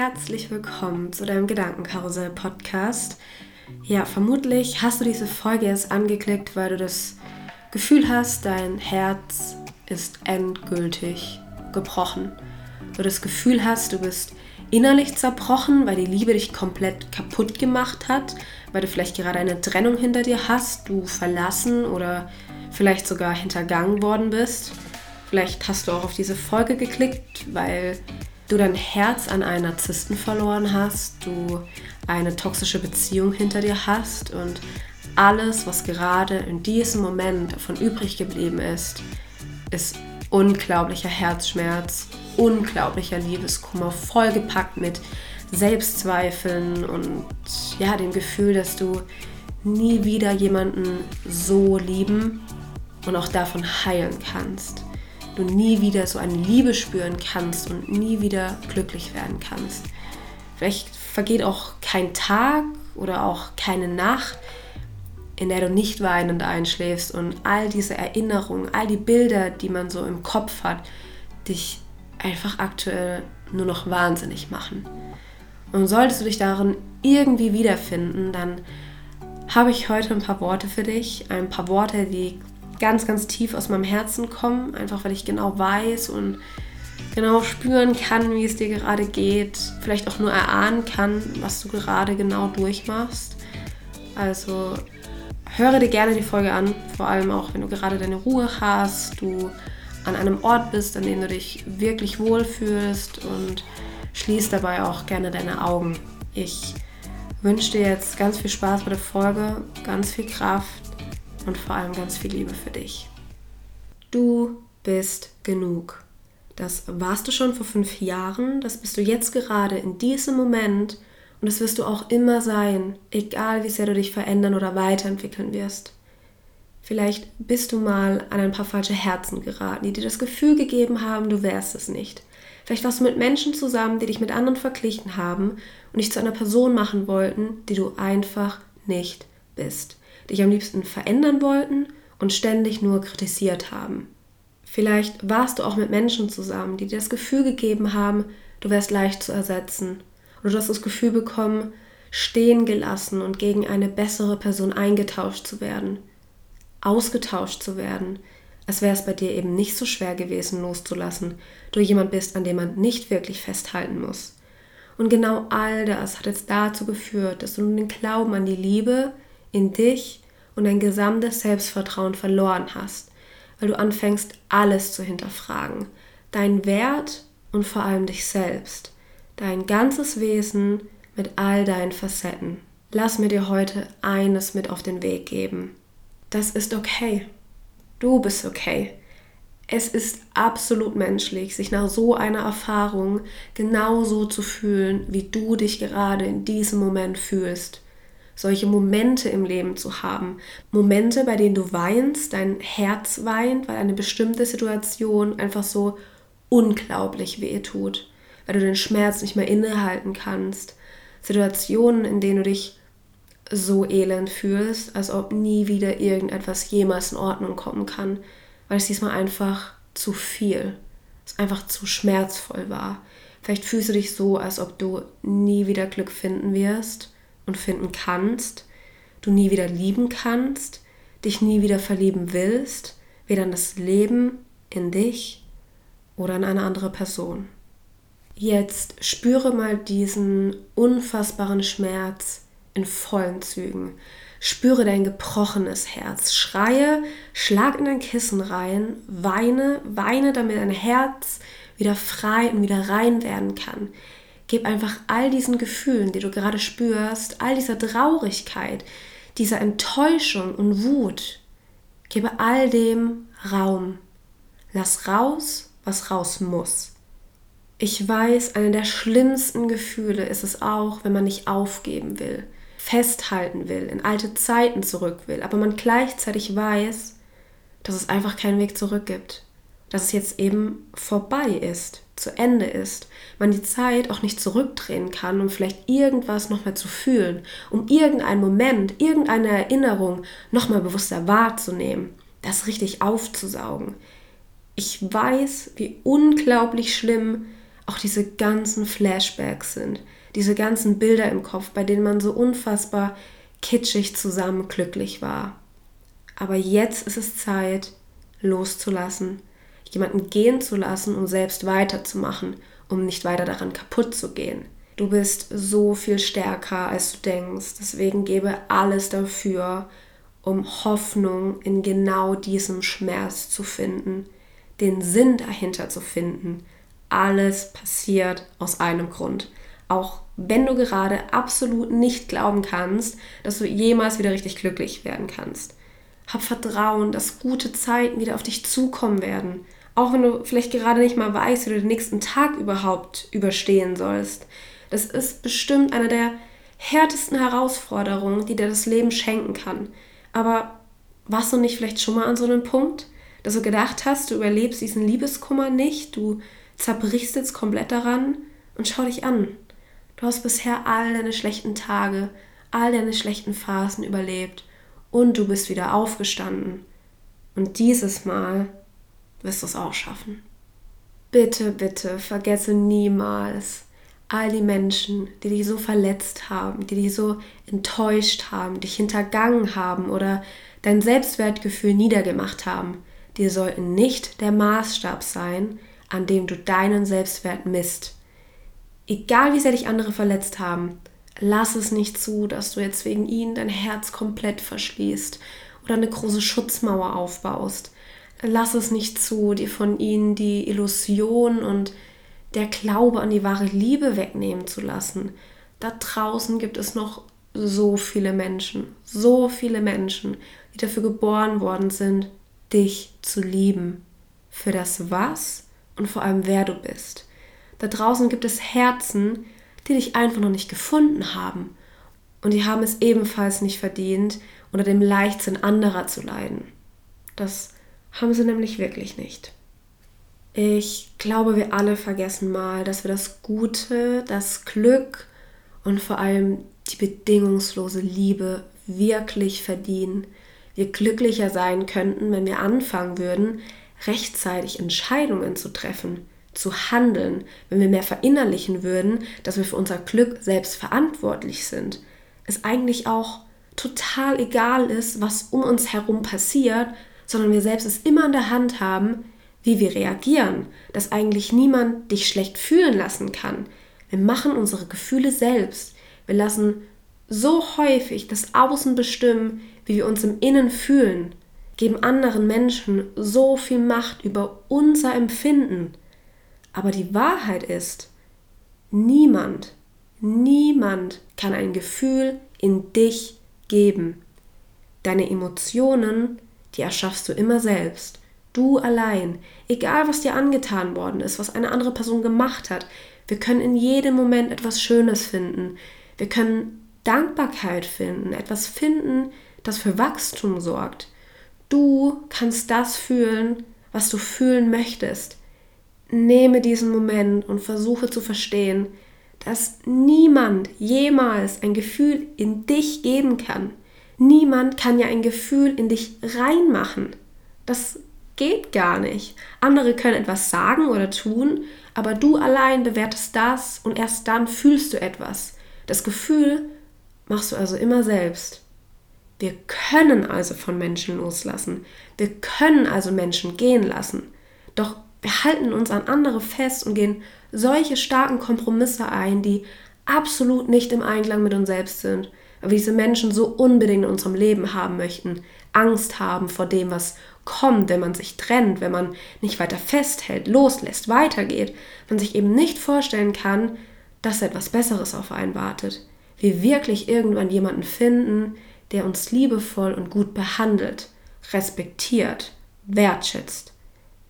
herzlich willkommen zu deinem Gedankenkarussell-Podcast. Ja, vermutlich hast du diese Folge jetzt angeklickt, weil du das Gefühl hast, dein Herz ist endgültig gebrochen. Du das Gefühl hast, du bist innerlich zerbrochen, weil die Liebe dich komplett kaputt gemacht hat, weil du vielleicht gerade eine Trennung hinter dir hast, du verlassen oder vielleicht sogar hintergangen worden bist. Vielleicht hast du auch auf diese Folge geklickt, weil du dein Herz an einen Narzissten verloren hast, du eine toxische Beziehung hinter dir hast und alles, was gerade in diesem Moment davon übrig geblieben ist, ist unglaublicher Herzschmerz, unglaublicher Liebeskummer, vollgepackt mit Selbstzweifeln und ja, dem Gefühl, dass du nie wieder jemanden so lieben und auch davon heilen kannst. Du nie wieder so eine Liebe spüren kannst und nie wieder glücklich werden kannst. Vielleicht vergeht auch kein Tag oder auch keine Nacht, in der du nicht weinend einschläfst und all diese Erinnerungen, all die Bilder, die man so im Kopf hat, dich einfach aktuell nur noch wahnsinnig machen. Und solltest du dich darin irgendwie wiederfinden, dann habe ich heute ein paar Worte für dich. Ein paar Worte, die ganz, ganz tief aus meinem Herzen kommen, einfach weil ich genau weiß und genau spüren kann, wie es dir gerade geht, vielleicht auch nur erahnen kann, was du gerade genau durchmachst. Also höre dir gerne die Folge an, vor allem auch, wenn du gerade deine Ruhe hast, du an einem Ort bist, an dem du dich wirklich wohlfühlst und schließ dabei auch gerne deine Augen. Ich wünsche dir jetzt ganz viel Spaß bei der Folge, ganz viel Kraft und vor allem ganz viel Liebe für dich. Du bist genug. Das warst du schon vor fünf Jahren, das bist du jetzt gerade in diesem Moment und das wirst du auch immer sein, egal wie sehr du dich verändern oder weiterentwickeln wirst. Vielleicht bist du mal an ein paar falsche Herzen geraten, die dir das Gefühl gegeben haben, du wärst es nicht. Vielleicht warst du mit Menschen zusammen, die dich mit anderen verglichen haben und dich zu einer Person machen wollten, die du einfach nicht bist. Dich am liebsten verändern wollten und ständig nur kritisiert haben. Vielleicht warst du auch mit Menschen zusammen, die dir das Gefühl gegeben haben, du wärst leicht zu ersetzen oder du hast das Gefühl bekommen, stehen gelassen und gegen eine bessere Person eingetauscht zu werden, ausgetauscht zu werden, als wäre es bei dir eben nicht so schwer gewesen loszulassen, du jemand bist, an dem man nicht wirklich festhalten muss. Und genau all das hat jetzt dazu geführt, dass du nun den Glauben an die Liebe in dich und dein gesamtes Selbstvertrauen verloren hast, weil du anfängst, alles zu hinterfragen, deinen Wert und vor allem dich selbst dein ganzes Wesen mit all deinen Facetten. Lass mir dir heute eines mit auf den Weg geben. Das ist okay. Du bist okay. Es ist absolut menschlich, sich nach so einer Erfahrung genauso zu fühlen, wie du dich gerade in diesem Moment fühlst. Solche Momente im Leben zu haben. Momente, bei denen du weinst, dein Herz weint, weil eine bestimmte Situation einfach so unglaublich weh tut weil du den Schmerz nicht mehr innehalten kannst. Situationen, in denen du dich so elend fühlst, als ob nie wieder irgendetwas jemals in Ordnung kommen kann, weil es diesmal einfach zu viel, es einfach zu schmerzvoll war. Vielleicht fühlst du dich so, als ob du nie wieder Glück finden wirst und finden kannst, du nie wieder lieben kannst, dich nie wieder verlieben willst, weder in das Leben, in dich oder in eine andere Person. Jetzt spüre mal diesen unfassbaren Schmerz in vollen Zügen. Spüre dein gebrochenes Herz. Schreie, schlag in dein Kissen rein, weine, weine, damit dein Herz wieder frei und wieder rein werden kann. Gib einfach all diesen Gefühlen, die du gerade spürst, all dieser Traurigkeit, dieser Enttäuschung und Wut, gebe all dem Raum. Lass raus, was raus muss. Ich weiß, eine der schlimmsten Gefühle ist es auch, wenn man nicht aufgeben will, festhalten will, in alte Zeiten zurück will, aber man gleichzeitig weiß, dass es einfach keinen Weg zurück gibt, dass es jetzt eben vorbei ist, zu Ende ist, man die Zeit auch nicht zurückdrehen kann, um vielleicht irgendwas nochmal zu fühlen, um irgendeinen Moment, irgendeine Erinnerung nochmal bewusster wahrzunehmen, das richtig aufzusaugen. Ich weiß, wie unglaublich schlimm auch diese ganzen Flashbacks sind, diese ganzen Bilder im Kopf, bei denen man so unfassbar kitschig zusammen glücklich war. Aber jetzt ist es Zeit, loszulassen, jemanden gehen zu lassen, um selbst weiterzumachen, um nicht weiter daran kaputt zu gehen. Du bist so viel stärker, als du denkst. Deswegen gebe alles dafür, um Hoffnung in genau diesem Schmerz zu finden, den Sinn dahinter zu finden. Alles passiert aus einem Grund. Auch wenn du gerade absolut nicht glauben kannst, dass du jemals wieder richtig glücklich werden kannst. Hab Vertrauen, dass gute Zeiten wieder auf dich zukommen werden. Auch wenn du vielleicht gerade nicht mal weißt, wie du den nächsten Tag überhaupt überstehen sollst. Das ist bestimmt eine der härtesten Herausforderungen, die dir das Leben schenken kann. Aber warst du nicht vielleicht schon mal an so einem Punkt, dass du gedacht hast, du überlebst diesen Liebeskummer nicht, du zerbrichst jetzt komplett daran und schau dich an. Du hast bisher all deine schlechten Tage, all deine schlechten Phasen überlebt und du bist wieder aufgestanden. Und dieses Mal wirst du es auch schaffen. Bitte, bitte, vergesse niemals all die Menschen, die dich so verletzt haben, die dich so enttäuscht haben, dich hintergangen haben oder dein Selbstwertgefühl niedergemacht haben, die sollten nicht der Maßstab sein, an dem du deinen Selbstwert misst. Egal wie sehr dich andere verletzt haben, lass es nicht zu, dass du jetzt wegen ihnen dein Herz komplett verschließt oder eine große Schutzmauer aufbaust. Lass es nicht zu, dir von ihnen die Illusion und der Glaube an die wahre Liebe wegnehmen zu lassen. Da draußen gibt es noch so viele Menschen, so viele Menschen, die dafür geboren worden sind, dich zu lieben. Für das Was und vor allem wer du bist. Da draußen gibt es Herzen, die dich einfach noch nicht gefunden haben. Und die haben es ebenfalls nicht verdient, unter dem Leichtsinn anderer zu leiden. Das haben sie nämlich wirklich nicht. Ich glaube, wir alle vergessen mal, dass wir das Gute, das Glück und vor allem die bedingungslose Liebe wirklich verdienen. Wir glücklicher sein könnten, wenn wir anfangen würden, rechtzeitig Entscheidungen zu treffen, zu handeln, wenn wir mehr verinnerlichen würden, dass wir für unser Glück selbst verantwortlich sind. Es eigentlich auch total egal ist, was um uns herum passiert, sondern wir selbst es immer in der Hand haben, wie wir reagieren, dass eigentlich niemand dich schlecht fühlen lassen kann. Wir machen unsere Gefühle selbst. Wir lassen so häufig das Außen bestimmen, wie wir uns im Innen fühlen, geben anderen Menschen so viel Macht über unser Empfinden. Aber die Wahrheit ist, niemand, niemand kann ein Gefühl in dich geben. Deine Emotionen, die erschaffst du immer selbst. Du allein, egal was dir angetan worden ist, was eine andere Person gemacht hat, wir können in jedem Moment etwas Schönes finden. Wir können Dankbarkeit finden, etwas finden, das für Wachstum sorgt. Du kannst das fühlen, was du fühlen möchtest. Nehme diesen Moment und versuche zu verstehen, dass niemand jemals ein Gefühl in dich geben kann. Niemand kann ja ein Gefühl in dich reinmachen. Das geht gar nicht. Andere können etwas sagen oder tun, aber du allein bewertest das und erst dann fühlst du etwas. Das Gefühl machst du also immer selbst. Wir können also von Menschen loslassen. Wir können also Menschen gehen lassen. Doch wir halten uns an andere fest und gehen solche starken Kompromisse ein, die absolut nicht im Einklang mit uns selbst sind, wir diese Menschen so unbedingt in unserem Leben haben möchten, Angst haben vor dem, was kommt, wenn man sich trennt, wenn man nicht weiter festhält, loslässt, weitergeht, man sich eben nicht vorstellen kann, dass etwas Besseres auf einen wartet. Wir wirklich irgendwann jemanden finden, der uns liebevoll und gut behandelt, respektiert, wertschätzt.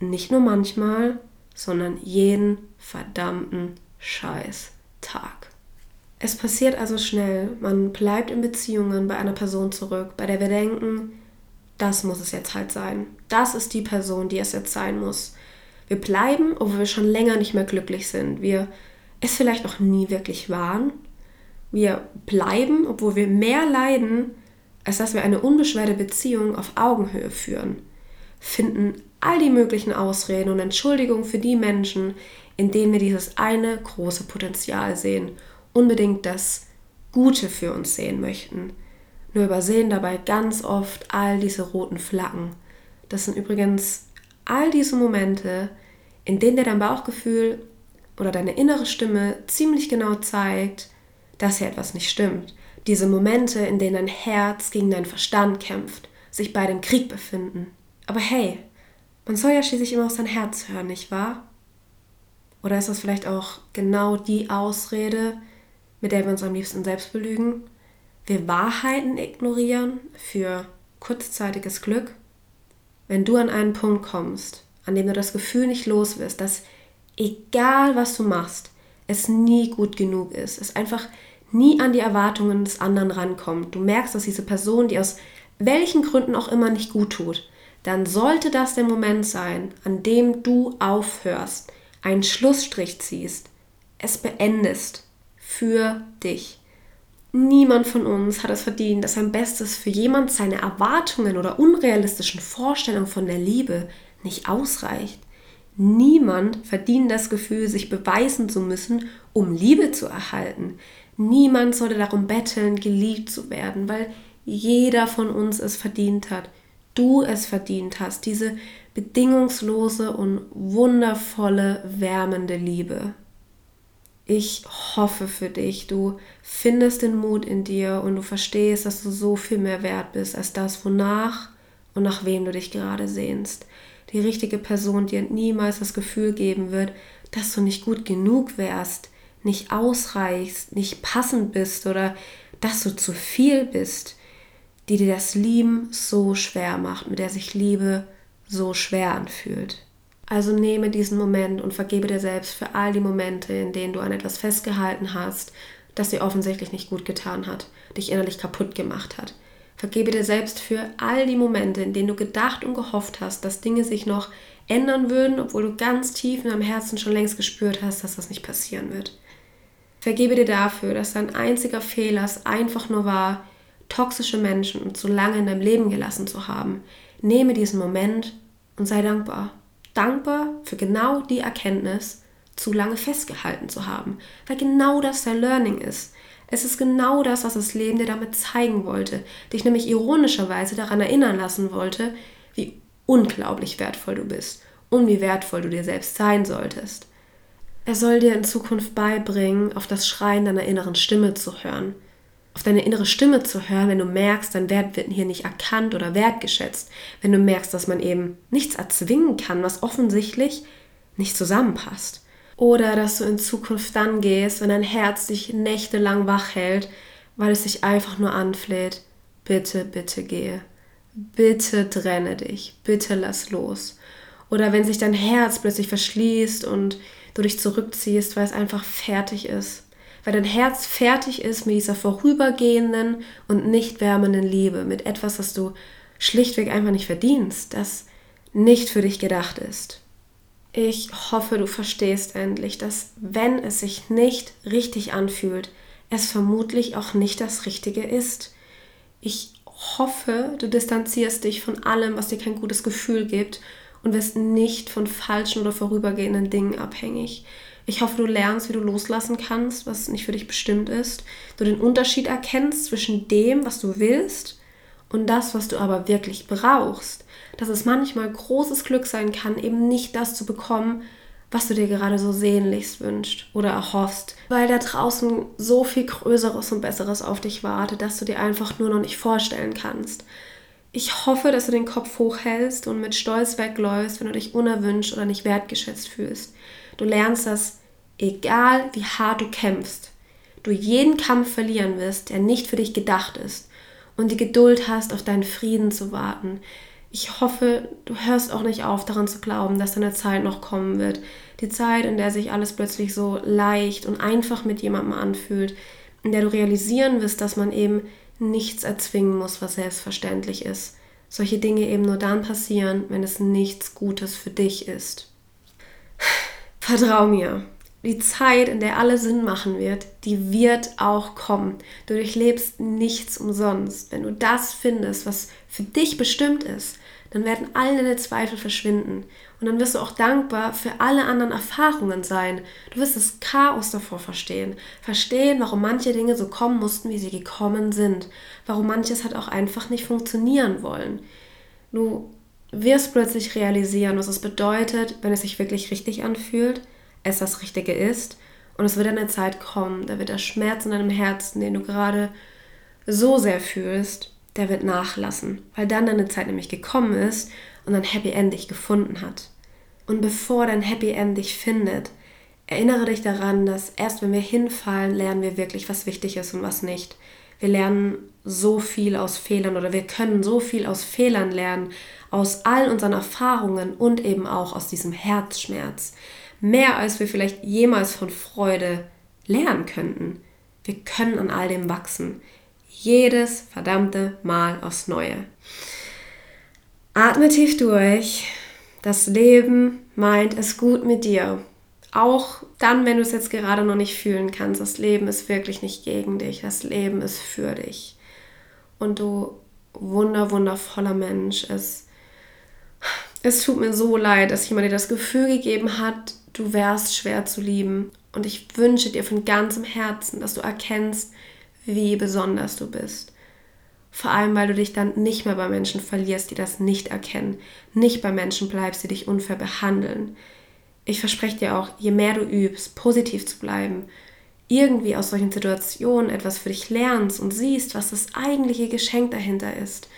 Nicht nur manchmal, sondern jeden verdammten Scheiß Tag. Es passiert also schnell, man bleibt in Beziehungen bei einer Person zurück, bei der wir denken, das muss es jetzt halt sein. Das ist die Person, die es jetzt sein muss. Wir bleiben, obwohl wir schon länger nicht mehr glücklich sind. Wir es vielleicht auch nie wirklich waren. Wir bleiben, obwohl wir mehr leiden, als dass wir eine unbeschwerte Beziehung auf Augenhöhe führen. Finden all die möglichen Ausreden und Entschuldigungen für die Menschen, in denen wir dieses eine große Potenzial sehen, unbedingt das Gute für uns sehen möchten. Nur übersehen dabei ganz oft all diese roten Flaggen. Das sind übrigens all diese Momente, in denen dir dein Bauchgefühl oder deine innere Stimme ziemlich genau zeigt, dass hier etwas nicht stimmt. Diese Momente, in denen dein Herz gegen deinen Verstand kämpft, sich beide im Krieg befinden. Aber hey, man soll ja schließlich immer auf sein Herz hören, nicht wahr? Oder ist das vielleicht auch genau die Ausrede, mit der wir uns am liebsten selbst belügen? Wir Wahrheiten ignorieren für kurzzeitiges Glück? Wenn du an einen Punkt kommst, an dem du das Gefühl nicht los wirst, dass egal was du machst, es nie gut genug ist, es einfach nie an die Erwartungen des anderen rankommt. Du merkst, dass diese Person, die aus welchen Gründen auch immer nicht gut tut, dann sollte das der Moment sein, an dem du aufhörst, einen Schlussstrich ziehst, es beendest für dich. Niemand von uns hat es verdient, dass sein Bestes für jemand seine Erwartungen oder unrealistischen Vorstellungen von der Liebe nicht ausreicht. Niemand verdient das Gefühl, sich beweisen zu müssen, um Liebe zu erhalten. Niemand sollte darum betteln, geliebt zu werden, weil jeder von uns es verdient hat. Du es verdient hast, diese bedingungslose und wundervolle, wärmende Liebe. Ich hoffe für dich, du findest den Mut in dir und du verstehst, dass du so viel mehr wert bist als das, wonach und nach wem du dich gerade sehnst. Die richtige Person dir niemals das Gefühl geben wird, dass du nicht gut genug wärst, nicht ausreichst, nicht passend bist oder dass du zu viel bist, die dir das Lieben so schwer macht, mit der sich Liebe so schwer anfühlt. Also nehme diesen Moment und vergebe dir selbst für all die Momente, in denen du an etwas festgehalten hast, das dir offensichtlich nicht gut getan hat, dich innerlich kaputt gemacht hat. Vergebe dir selbst für all die Momente, in denen du gedacht und gehofft hast, dass Dinge sich noch ändern würden, obwohl du ganz tief in deinem Herzen schon längst gespürt hast, dass das nicht passieren wird. Vergebe dir dafür, dass dein einziger Fehler es einfach nur war, toxische Menschen zu lange in deinem Leben gelassen zu haben. Nehme diesen Moment und sei dankbar. Dankbar für genau die Erkenntnis, zu lange festgehalten zu haben, weil genau das dein Learning ist. Es ist genau das, was das Leben dir damit zeigen wollte, dich nämlich ironischerweise daran erinnern lassen wollte, wie unglaublich wertvoll du bist und wie wertvoll du dir selbst sein solltest. Er soll dir in Zukunft beibringen, auf das Schreien deiner inneren Stimme zu hören. Auf deine innere Stimme zu hören, wenn du merkst, dein Wert wird hier nicht erkannt oder wertgeschätzt. Wenn du merkst, dass man eben nichts erzwingen kann, was offensichtlich nicht zusammenpasst. Oder dass du in Zukunft dann gehst, wenn dein Herz dich nächtelang wach hält, weil es sich einfach nur anfleht. Bitte, bitte gehe. Bitte trenne dich. Bitte lass los. Oder wenn sich dein Herz plötzlich verschließt und du dich zurückziehst, weil es einfach fertig ist. Weil dein Herz fertig ist mit dieser vorübergehenden und nicht wärmenden Liebe, mit etwas, das du schlichtweg einfach nicht verdienst, das nicht für dich gedacht ist. Ich hoffe, du verstehst endlich, dass wenn es sich nicht richtig anfühlt, es vermutlich auch nicht das Richtige ist. Ich hoffe, du distanzierst dich von allem, was dir kein gutes Gefühl gibt und wirst nicht von falschen oder vorübergehenden Dingen abhängig. Ich hoffe, du lernst, wie du loslassen kannst, was nicht für dich bestimmt ist. Du den Unterschied erkennst zwischen dem, was du willst und das, was du aber wirklich brauchst. Dass es manchmal großes Glück sein kann, eben nicht das zu bekommen, was du dir gerade so sehnlichst wünscht oder erhoffst, weil da draußen so viel Größeres und Besseres auf dich wartet, dass du dir einfach nur noch nicht vorstellen kannst. Ich hoffe, dass du den Kopf hochhältst und mit Stolz wegläufst, wenn du dich unerwünscht oder nicht wertgeschätzt fühlst. Du lernst, dass egal wie hart du kämpfst, du jeden Kampf verlieren wirst, der nicht für dich gedacht ist und die Geduld hast, auf deinen Frieden zu warten. Ich hoffe, du hörst auch nicht auf, daran zu glauben, dass deine Zeit noch kommen wird. Die Zeit, in der sich alles plötzlich so leicht und einfach mit jemandem anfühlt, in der du realisieren wirst, dass man eben nichts erzwingen muss, was selbstverständlich ist. Solche Dinge eben nur dann passieren, wenn es nichts Gutes für dich ist. Vertrau mir, die Zeit, in der alles Sinn machen wird, die wird auch kommen. Du durchlebst nichts umsonst. Wenn du das findest, was für dich bestimmt ist, dann werden all deine Zweifel verschwinden. Und dann wirst du auch dankbar für alle anderen Erfahrungen sein. Du wirst das Chaos davor verstehen. Verstehen, warum manche Dinge so kommen mussten, wie sie gekommen sind. Warum manches hat auch einfach nicht funktionieren wollen. Du wirst plötzlich realisieren, was es bedeutet, wenn es sich wirklich richtig anfühlt, es das Richtige ist. Und es wird eine Zeit kommen, da wird der Schmerz in deinem Herzen, den du gerade so sehr fühlst, der wird nachlassen, weil dann deine Zeit nämlich gekommen ist und ein Happy End dich gefunden hat. Und bevor dein Happy End dich findet, erinnere dich daran, dass erst wenn wir hinfallen, lernen wir wirklich, was wichtig ist und was nicht. Wir lernen so viel aus Fehlern oder wir können so viel aus Fehlern lernen, aus all unseren Erfahrungen und eben auch aus diesem Herzschmerz. Mehr als wir vielleicht jemals von Freude lernen könnten. Wir können an all dem wachsen. Jedes verdammte Mal aufs Neue. Atme tief durch. Das Leben meint es gut mit dir. Auch dann, wenn du es jetzt gerade noch nicht fühlen kannst, das Leben ist wirklich nicht gegen dich. Das Leben ist für dich. Und du wunder, wundervoller Mensch, es, es tut mir so leid, dass jemand dir das Gefühl gegeben hat, du wärst schwer zu lieben. Und ich wünsche dir von ganzem Herzen, dass du erkennst, wie besonders du bist. Vor allem, weil du dich dann nicht mehr bei Menschen verlierst, die das nicht erkennen, nicht bei Menschen bleibst, die dich unfair behandeln. Ich verspreche dir auch, je mehr du übst, positiv zu bleiben, irgendwie aus solchen Situationen etwas für dich lernst und siehst, was das eigentliche Geschenk dahinter ist,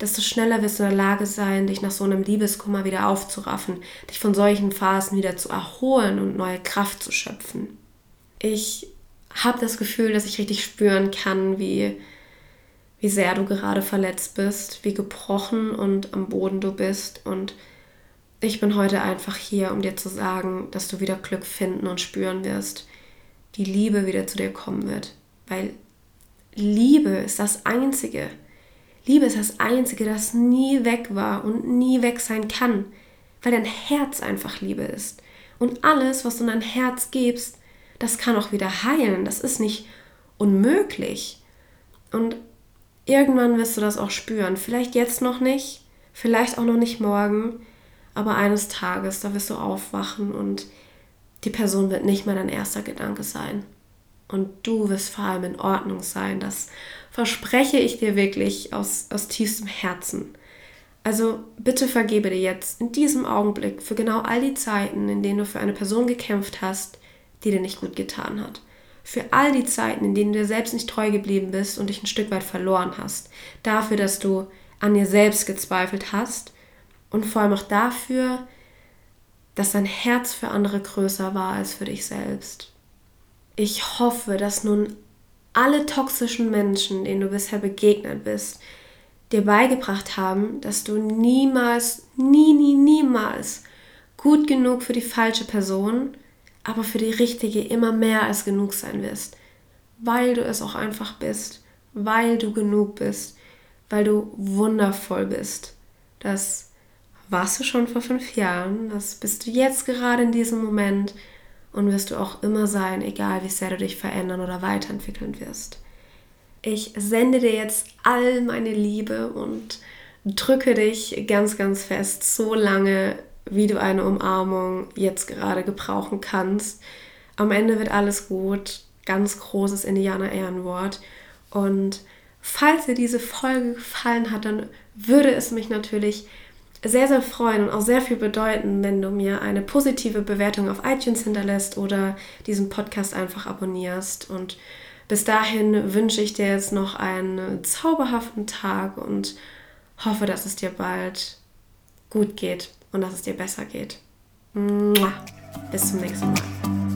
desto schneller wirst du in der Lage sein, dich nach so einem Liebeskummer wieder aufzuraffen, dich von solchen Phasen wieder zu erholen und neue Kraft zu schöpfen. Ich habe das Gefühl, dass ich richtig spüren kann, wie, wie sehr du gerade verletzt bist, wie gebrochen und am Boden du bist. Und ich bin heute einfach hier, um dir zu sagen, dass du wieder Glück finden und spüren wirst, die Liebe wieder zu dir kommen wird. Weil Liebe ist das Einzige. Liebe ist das Einzige, das nie weg war und nie weg sein kann. Weil dein Herz einfach Liebe ist. Und alles, was du in dein Herz gibst, das kann auch wieder heilen. Das ist nicht unmöglich. Und irgendwann wirst du das auch spüren. Vielleicht jetzt noch nicht, vielleicht auch noch nicht morgen, aber eines Tages, da wirst du aufwachen und die Person wird nicht mehr dein erster Gedanke sein. Und du wirst vor allem in Ordnung sein. Das verspreche ich dir wirklich aus, aus tiefstem Herzen. Also bitte vergebe dir jetzt in diesem Augenblick für genau all die Zeiten, in denen du für eine Person gekämpft hast, die dir nicht gut getan hat. Für all die Zeiten, in denen du dir selbst nicht treu geblieben bist und dich ein Stück weit verloren hast. Dafür, dass du an dir selbst gezweifelt hast und vor allem auch dafür, dass dein Herz für andere größer war als für dich selbst. Ich hoffe, dass nun alle toxischen Menschen, denen du bisher begegnet bist, dir beigebracht haben, dass du niemals, nie, nie, niemals gut genug für die falsche Person aber für die richtige immer mehr als genug sein wirst, weil du es auch einfach bist, weil du genug bist, weil du wundervoll bist. Das warst du schon vor fünf Jahren, das bist du jetzt gerade in diesem Moment und wirst du auch immer sein, egal wie sehr du dich verändern oder weiterentwickeln wirst. Ich sende dir jetzt all meine Liebe und drücke dich ganz, ganz fest so lange, wie du eine Umarmung jetzt gerade gebrauchen kannst. Am Ende wird alles gut. Ganz großes Indianer-Ehrenwort. Und falls dir diese Folge gefallen hat, dann würde es mich natürlich sehr, sehr freuen und auch sehr viel bedeuten, wenn du mir eine positive Bewertung auf iTunes hinterlässt oder diesen Podcast einfach abonnierst. Und bis dahin wünsche ich dir jetzt noch einen zauberhaften Tag und hoffe, dass es dir bald gut geht und dass es dir besser geht. Bis zum nächsten Mal.